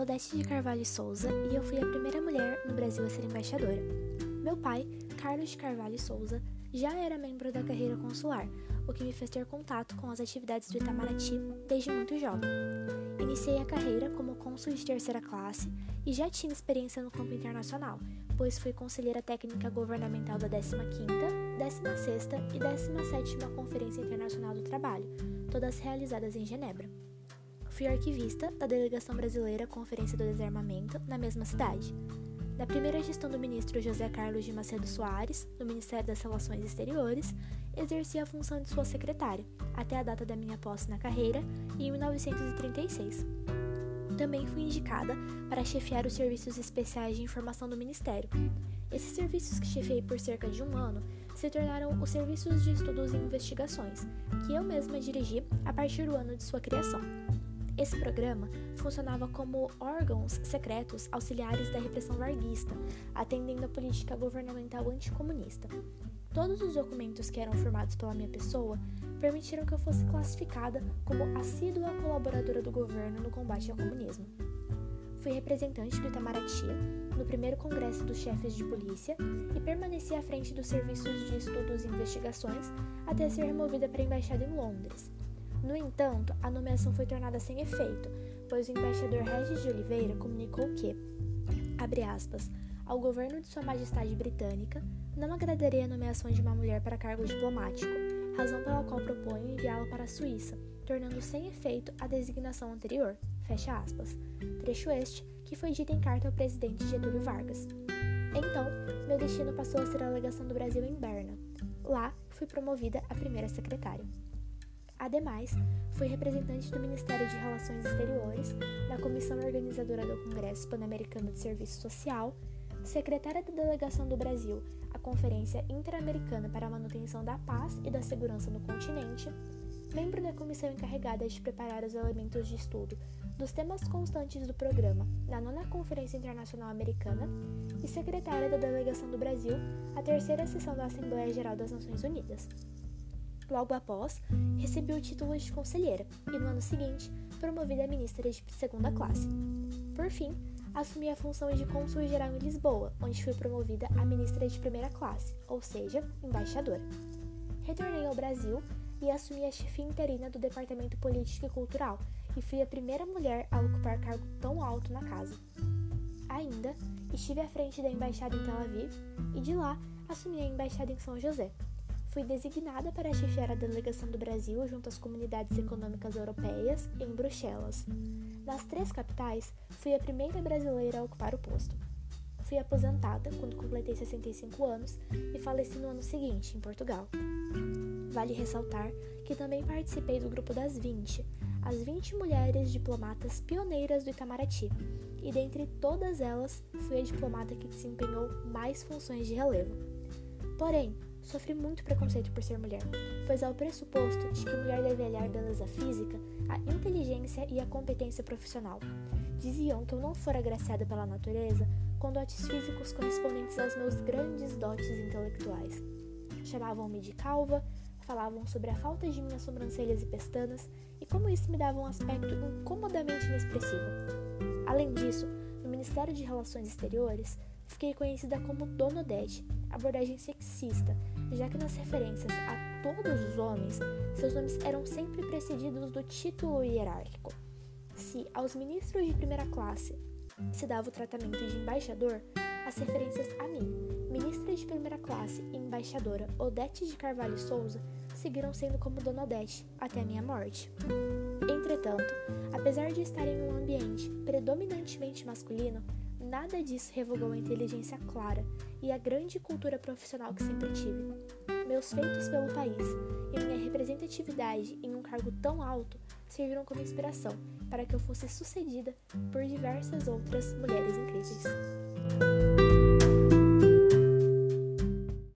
Odete de Carvalho Souza e eu fui a primeira mulher no Brasil a ser embaixadora. Meu pai, Carlos de Carvalho Souza, já era membro da carreira consular, o que me fez ter contato com as atividades do Itamaraty desde muito jovem. Iniciei a carreira como cônsul de terceira classe e já tinha experiência no campo internacional, pois fui conselheira técnica governamental da 15ª, 16ª e 17ª Conferência Internacional do Trabalho, todas realizadas em Genebra. Fui arquivista da Delegação Brasileira Conferência do Desarmamento na mesma cidade. Na primeira gestão do ministro José Carlos de Macedo Soares, no Ministério das Relações Exteriores, exerci a função de sua secretária, até a data da minha posse na carreira, em 1936. Também fui indicada para chefiar os serviços especiais de informação do Ministério. Esses serviços que chefiei por cerca de um ano se tornaram os Serviços de Estudos e Investigações, que eu mesma dirigi a partir do ano de sua criação. Esse programa funcionava como órgãos secretos auxiliares da repressão varguista, atendendo a política governamental anticomunista. Todos os documentos que eram formados pela minha pessoa permitiram que eu fosse classificada como assídua colaboradora do governo no combate ao comunismo. Fui representante do Itamaraty no primeiro Congresso dos Chefes de Polícia e permaneci à frente dos serviços de estudos e investigações até ser removida para a embaixada em Londres, no entanto, a nomeação foi tornada sem efeito, pois o embaixador Regis de Oliveira comunicou que, abre aspas, ao governo de Sua Majestade Britânica não agradaria a nomeação de uma mulher para cargo diplomático, razão pela qual proponho enviá-la para a Suíça, tornando sem efeito a designação anterior. Fecha aspas. Trecho este que foi dito em carta ao presidente Getúlio Vargas. Então, meu destino passou a ser a legação do Brasil em Berna. Lá, fui promovida a primeira secretária. Ademais, foi representante do Ministério de Relações Exteriores, na comissão organizadora do Congresso Pan-Americano de Serviço Social, secretária da Delegação do Brasil à Conferência Interamericana para a Manutenção da Paz e da Segurança no Continente, membro da comissão encarregada de preparar os elementos de estudo dos temas constantes do programa na nona Conferência Internacional Americana e secretária da Delegação do Brasil à terceira sessão da Assembleia Geral das Nações Unidas. Logo após, recebi o título de conselheira e no ano seguinte, promovida a ministra de segunda classe. Por fim, assumi a função de cônsul geral em Lisboa, onde fui promovida a ministra de primeira classe, ou seja, embaixadora. Retornei ao Brasil e assumi a chefia interina do Departamento Político e Cultural e fui a primeira mulher a ocupar cargo tão alto na casa. Ainda estive à frente da embaixada em Tel Aviv e de lá assumi a embaixada em São José, Fui designada para chefiar a delegação do Brasil junto às comunidades econômicas europeias em Bruxelas. Nas três capitais, fui a primeira brasileira a ocupar o posto. Fui aposentada quando completei 65 anos e faleci no ano seguinte, em Portugal. Vale ressaltar que também participei do grupo das 20, as 20 mulheres diplomatas pioneiras do Itamaraty, e dentre todas elas, fui a diplomata que desempenhou mais funções de relevo. Porém, Sofri muito preconceito por ser mulher, pois há o pressuposto de que mulher deve aliar beleza física à inteligência e à competência profissional. Diziam que eu não fora agraciada pela natureza com dotes físicos correspondentes aos meus grandes dotes intelectuais. Chamavam-me de calva, falavam sobre a falta de minhas sobrancelhas e pestanas e como isso me dava um aspecto incomodamente inexpressivo. Além disso, no Ministério de Relações Exteriores, fiquei conhecida como Dona Odete, abordagem sexista, já que nas referências a todos os homens, seus nomes eram sempre precedidos do título hierárquico. Se aos ministros de primeira classe se dava o tratamento de embaixador, as referências a mim, ministra de primeira classe e embaixadora Odete de Carvalho Souza, seguiram sendo como Dona Odete até minha morte. Entretanto, apesar de estar em um ambiente predominantemente masculino, Nada disso revogou a inteligência clara e a grande cultura profissional que sempre tive. Meus feitos pelo país e minha representatividade em um cargo tão alto serviram como inspiração para que eu fosse sucedida por diversas outras mulheres incríveis.